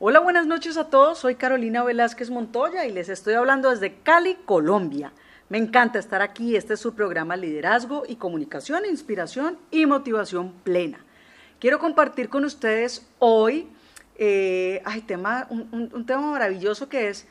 Hola, buenas noches a todos. Soy Carolina Velázquez Montoya y les estoy hablando desde Cali, Colombia. Me encanta estar aquí. Este es su programa Liderazgo y Comunicación, Inspiración y Motivación Plena. Quiero compartir con ustedes hoy eh, un, tema maravilloso que es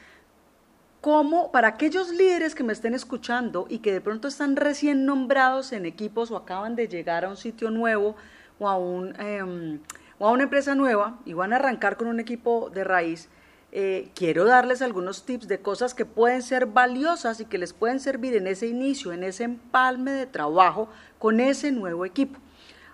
cómo para aquellos líderes que me estén escuchando y que de pronto están recién nombrados en equipos o acaban de llegar a un sitio nuevo o a un... Em, a una empresa nueva y van a arrancar con un equipo de raíz, eh, quiero darles algunos tips de cosas que pueden ser valiosas y que les pueden servir en ese inicio, en ese empalme de trabajo con ese nuevo equipo.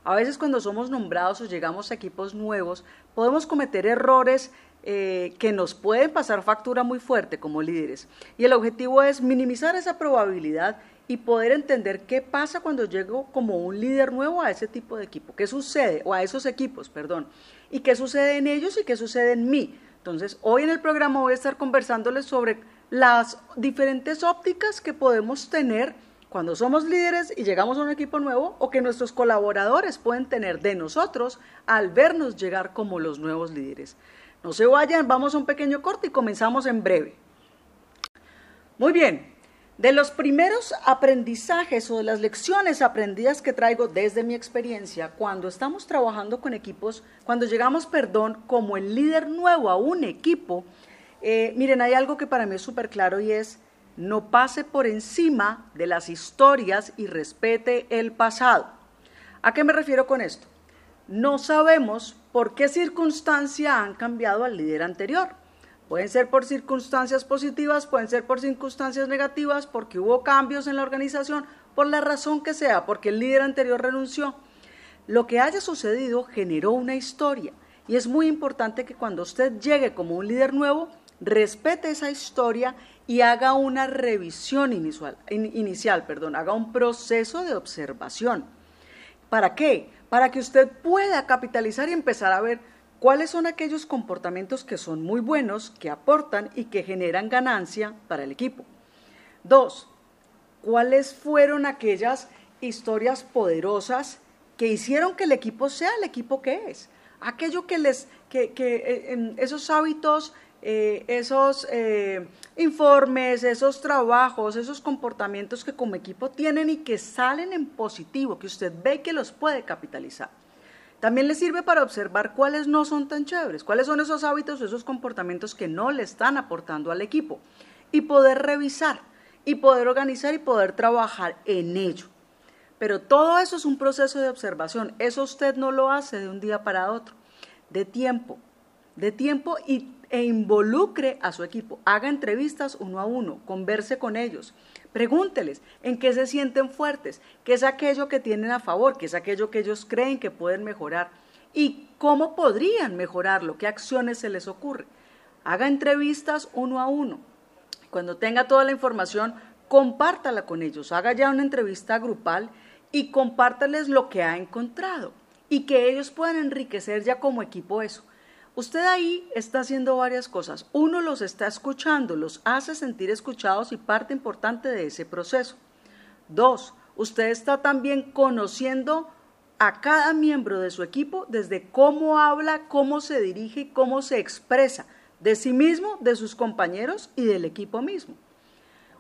A veces cuando somos nombrados o llegamos a equipos nuevos, podemos cometer errores eh, que nos pueden pasar factura muy fuerte como líderes. Y el objetivo es minimizar esa probabilidad y poder entender qué pasa cuando llego como un líder nuevo a ese tipo de equipo, qué sucede, o a esos equipos, perdón, y qué sucede en ellos y qué sucede en mí. Entonces, hoy en el programa voy a estar conversándoles sobre las diferentes ópticas que podemos tener cuando somos líderes y llegamos a un equipo nuevo o que nuestros colaboradores pueden tener de nosotros al vernos llegar como los nuevos líderes. No se vayan, vamos a un pequeño corte y comenzamos en breve. Muy bien, de los primeros aprendizajes o de las lecciones aprendidas que traigo desde mi experiencia, cuando estamos trabajando con equipos, cuando llegamos, perdón, como el líder nuevo a un equipo, eh, miren, hay algo que para mí es súper claro y es, no pase por encima de las historias y respete el pasado. ¿A qué me refiero con esto? No sabemos por qué circunstancia han cambiado al líder anterior. Pueden ser por circunstancias positivas, pueden ser por circunstancias negativas, porque hubo cambios en la organización, por la razón que sea, porque el líder anterior renunció. Lo que haya sucedido generó una historia y es muy importante que cuando usted llegue como un líder nuevo, respete esa historia y haga una revisión inicial, inicial perdón, haga un proceso de observación. ¿Para qué? Para que usted pueda capitalizar y empezar a ver ¿Cuáles son aquellos comportamientos que son muy buenos, que aportan y que generan ganancia para el equipo? Dos, ¿cuáles fueron aquellas historias poderosas que hicieron que el equipo sea el equipo que es? Aquello que les, que, eh, esos hábitos, eh, esos eh, informes, esos trabajos, esos comportamientos que como equipo tienen y que salen en positivo, que usted ve que los puede capitalizar. También le sirve para observar cuáles no son tan chéveres, cuáles son esos hábitos o esos comportamientos que no le están aportando al equipo y poder revisar y poder organizar y poder trabajar en ello. Pero todo eso es un proceso de observación. Eso usted no lo hace de un día para otro, de tiempo, de tiempo y, e involucre a su equipo. Haga entrevistas uno a uno, converse con ellos, Pregúnteles en qué se sienten fuertes, qué es aquello que tienen a favor, qué es aquello que ellos creen que pueden mejorar y cómo podrían mejorarlo, qué acciones se les ocurre. Haga entrevistas uno a uno. Cuando tenga toda la información, compártala con ellos. Haga ya una entrevista grupal y compártales lo que ha encontrado y que ellos puedan enriquecer ya como equipo eso. Usted ahí está haciendo varias cosas. Uno los está escuchando, los hace sentir escuchados y parte importante de ese proceso. Dos, usted está también conociendo a cada miembro de su equipo desde cómo habla, cómo se dirige y cómo se expresa de sí mismo, de sus compañeros y del equipo mismo.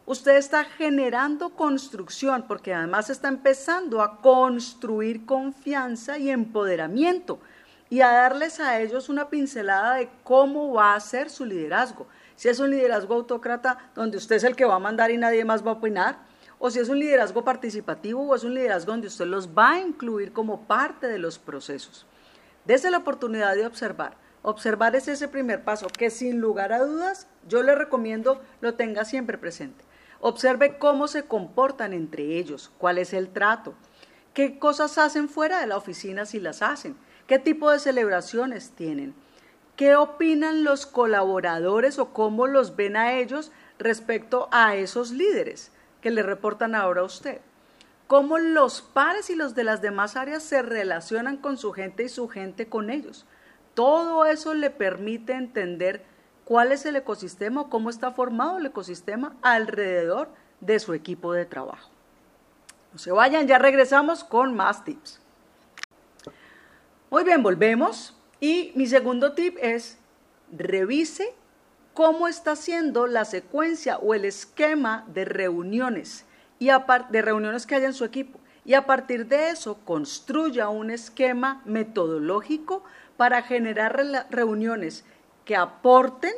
Usted está generando construcción porque además está empezando a construir confianza y empoderamiento y a darles a ellos una pincelada de cómo va a ser su liderazgo. Si es un liderazgo autócrata donde usted es el que va a mandar y nadie más va a opinar, o si es un liderazgo participativo o es un liderazgo donde usted los va a incluir como parte de los procesos. Desde la oportunidad de observar. Observar es ese primer paso que sin lugar a dudas yo le recomiendo lo tenga siempre presente. Observe cómo se comportan entre ellos, cuál es el trato, qué cosas hacen fuera de la oficina si las hacen, ¿Qué tipo de celebraciones tienen? ¿Qué opinan los colaboradores o cómo los ven a ellos respecto a esos líderes que le reportan ahora a usted? ¿Cómo los pares y los de las demás áreas se relacionan con su gente y su gente con ellos? Todo eso le permite entender cuál es el ecosistema o cómo está formado el ecosistema alrededor de su equipo de trabajo. No se vayan, ya regresamos con más tips. Muy bien, volvemos. Y mi segundo tip es, revise cómo está haciendo la secuencia o el esquema de reuniones y de reuniones que haya en su equipo y a partir de eso construya un esquema metodológico para generar reuniones que aporten,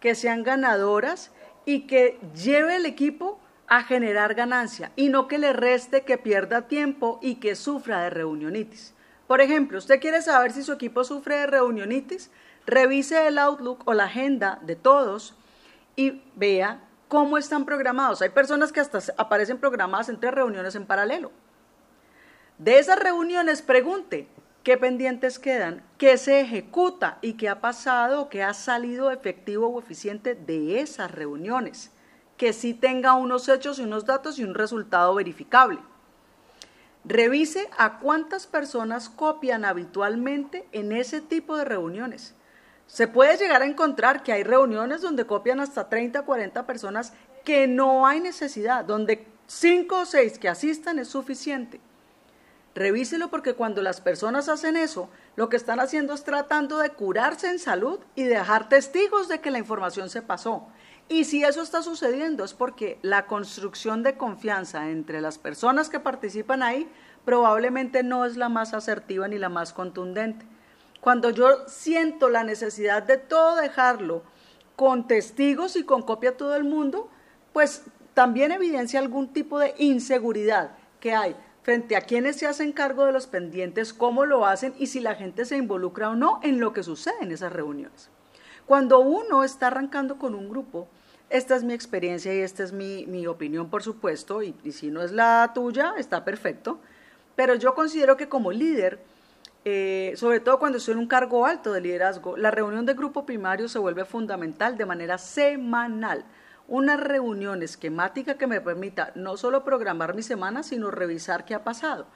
que sean ganadoras y que lleve el equipo a generar ganancia y no que le reste, que pierda tiempo y que sufra de reunionitis. Por ejemplo, usted quiere saber si su equipo sufre de reunionitis, revise el Outlook o la agenda de todos y vea cómo están programados. Hay personas que hasta aparecen programadas entre reuniones en paralelo. De esas reuniones pregunte qué pendientes quedan, qué se ejecuta y qué ha pasado, qué ha salido efectivo o eficiente de esas reuniones. Que sí tenga unos hechos y unos datos y un resultado verificable. Revise a cuántas personas copian habitualmente en ese tipo de reuniones. Se puede llegar a encontrar que hay reuniones donde copian hasta 30, 40 personas que no hay necesidad, donde 5 o 6 que asistan es suficiente. Revíselo porque cuando las personas hacen eso, lo que están haciendo es tratando de curarse en salud y dejar testigos de que la información se pasó. Y si eso está sucediendo es porque la construcción de confianza entre las personas que participan ahí probablemente no es la más asertiva ni la más contundente. Cuando yo siento la necesidad de todo dejarlo con testigos y con copia a todo el mundo, pues también evidencia algún tipo de inseguridad que hay frente a quienes se hacen cargo de los pendientes, cómo lo hacen y si la gente se involucra o no en lo que sucede en esas reuniones. Cuando uno está arrancando con un grupo, esta es mi experiencia y esta es mi, opinión, por supuesto, y si no es la tuya, está perfecto, pero yo considero que como líder, eh, sobre todo cuando estoy en un cargo alto de liderazgo, la reunión de grupo primario se vuelve fundamental de manera semanal. Una reunión esquemática que me permita no solo programar mi semana, sino revisar qué ha pasado.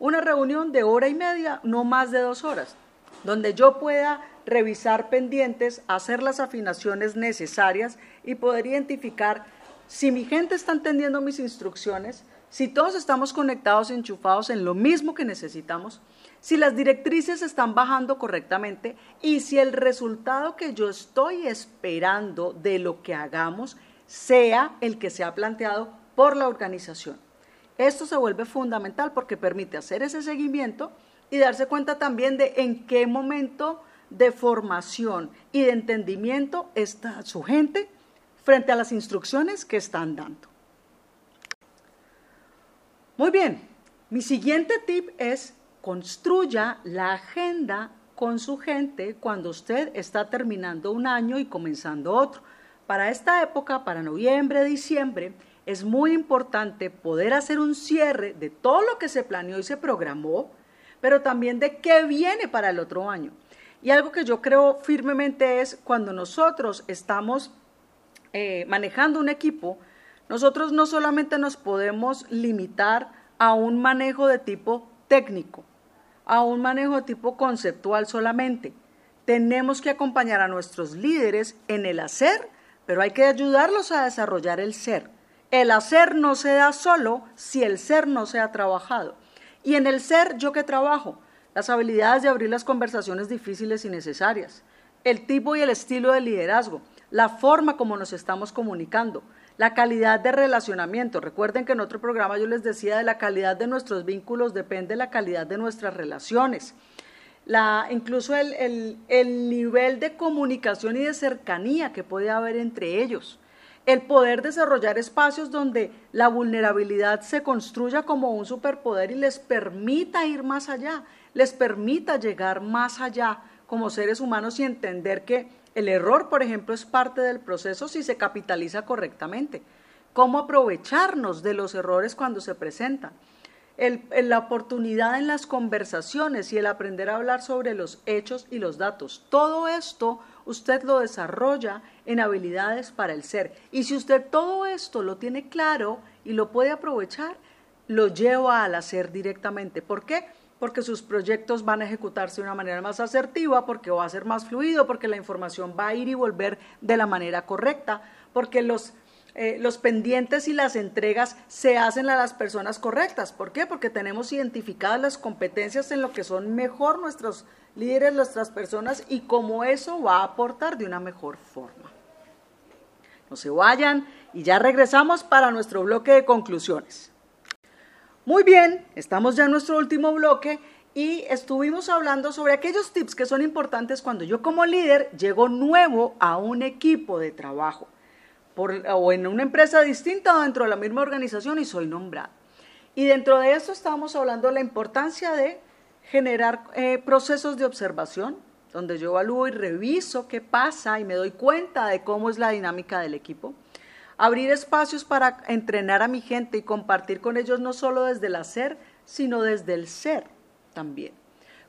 Una reunión de hora y media, no más de dos horas, donde yo pueda revisar pendientes, hacer las afinaciones necesarias y poder identificar si mi gente está entendiendo mis instrucciones, si todos estamos conectados, enchufados en lo mismo que necesitamos, si las directrices están bajando correctamente y si el resultado que yo estoy esperando de lo que hagamos sea el que se ha planteado por la organización. Esto se vuelve fundamental porque permite hacer ese seguimiento y darse cuenta también de en qué momento de formación y de entendimiento está su gente frente a las instrucciones que están dando. Muy bien, mi siguiente tip es construya la agenda con su gente cuando usted está terminando un año y comenzando otro. Para esta época, para noviembre, diciembre, es muy importante poder hacer un cierre de todo lo que se planeó y se programó, pero también de qué viene para el otro año. Y algo que yo creo firmemente es cuando nosotros estamos eh, manejando un equipo, nosotros no solamente nos podemos limitar a un manejo de tipo técnico, a un manejo tipo conceptual solamente. Tenemos que acompañar a nuestros líderes en el hacer, pero hay que ayudarlos a desarrollar el ser. El hacer no se da solo si el ser no se ha trabajado. Y en el ser, ¿yo qué trabajo? Las habilidades de abrir las conversaciones difíciles y necesarias, el tipo y el estilo de liderazgo, la forma como nos estamos comunicando, la calidad de relacionamiento. Recuerden que en otro programa yo les decía de la calidad de nuestros vínculos depende de la calidad de nuestras relaciones. La, incluso el, el nivel de comunicación y de cercanía que puede haber entre ellos. El poder desarrollar espacios donde la vulnerabilidad se construya como un superpoder y les permita ir más allá, les permita llegar más allá como seres humanos y entender que el error, por ejemplo, es parte del proceso si se capitaliza correctamente. ¿Cómo aprovecharnos de los errores cuando se presentan? la oportunidad en las conversaciones y el aprender a hablar sobre los hechos y los datos. Todo esto usted lo desarrolla en habilidades para el ser. Y si usted todo esto lo tiene claro y lo puede aprovechar, lo lleva al hacer directamente. ¿Por qué? porque sus proyectos van a ejecutarse de una manera más asertiva, porque va a ser más fluido, porque la información va a ir y volver de la manera correcta, porque los eh, los pendientes y las entregas se hacen a las personas correctas. ¿Por qué? Porque tenemos identificadas las competencias en lo que son mejor nuestros líderes, nuestras personas y cómo eso va a aportar de una mejor forma. No se vayan y ya regresamos para nuestro bloque de conclusiones. Muy bien, estamos ya en nuestro último bloque y estuvimos hablando sobre aquellos tips que son importantes cuando yo como líder llego nuevo a un equipo de trabajo o en una empresa distinta o dentro de la misma organización y soy nombrado. Y dentro de esto estábamos hablando de la importancia de generar eh, procesos de observación, donde yo evalúo y reviso qué pasa y me doy cuenta de cómo es la dinámica del equipo. Abrir espacios para entrenar a mi gente y compartir con ellos no solo desde el hacer, sino desde el ser también.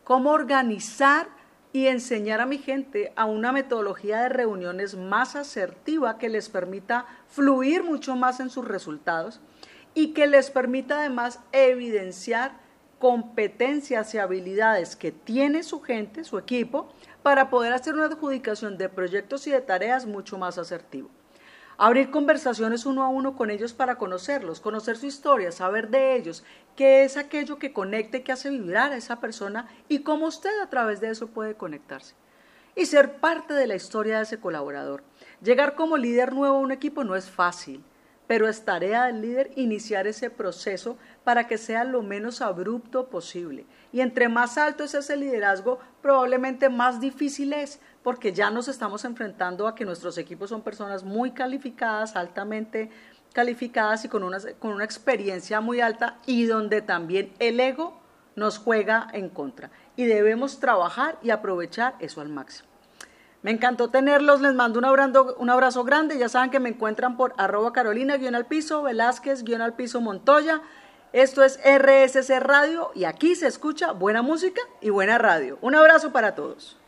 Cómo organizar y enseñar a mi gente a una metodología de reuniones más asertiva que les permita fluir mucho más en sus resultados y que les permita además evidenciar competencias y habilidades que tiene su gente, su equipo, para poder hacer una adjudicación de proyectos y de tareas mucho más asertivo. Abrir conversaciones uno a uno con ellos para conocerlos, conocer su historia, saber de ellos, qué es aquello que conecte, que hace vibrar a esa persona y cómo usted a través de eso puede conectarse. Y ser parte de la historia de ese colaborador. Llegar como líder nuevo a un equipo no es fácil pero es tarea del líder iniciar ese proceso para que sea lo menos abrupto posible. Y entre más alto es ese liderazgo, probablemente más difícil es, porque ya nos estamos enfrentando a que nuestros equipos son personas muy calificadas, altamente calificadas y con una, con una experiencia muy alta y donde también el ego nos juega en contra. Y debemos trabajar y aprovechar eso al máximo. Me encantó tenerlos, les mando un abrazo, un abrazo grande, ya saben que me encuentran por arroba carolina, guion al piso, Velázquez, guion al piso, Montoya. Esto es RSC Radio y aquí se escucha buena música y buena radio. Un abrazo para todos.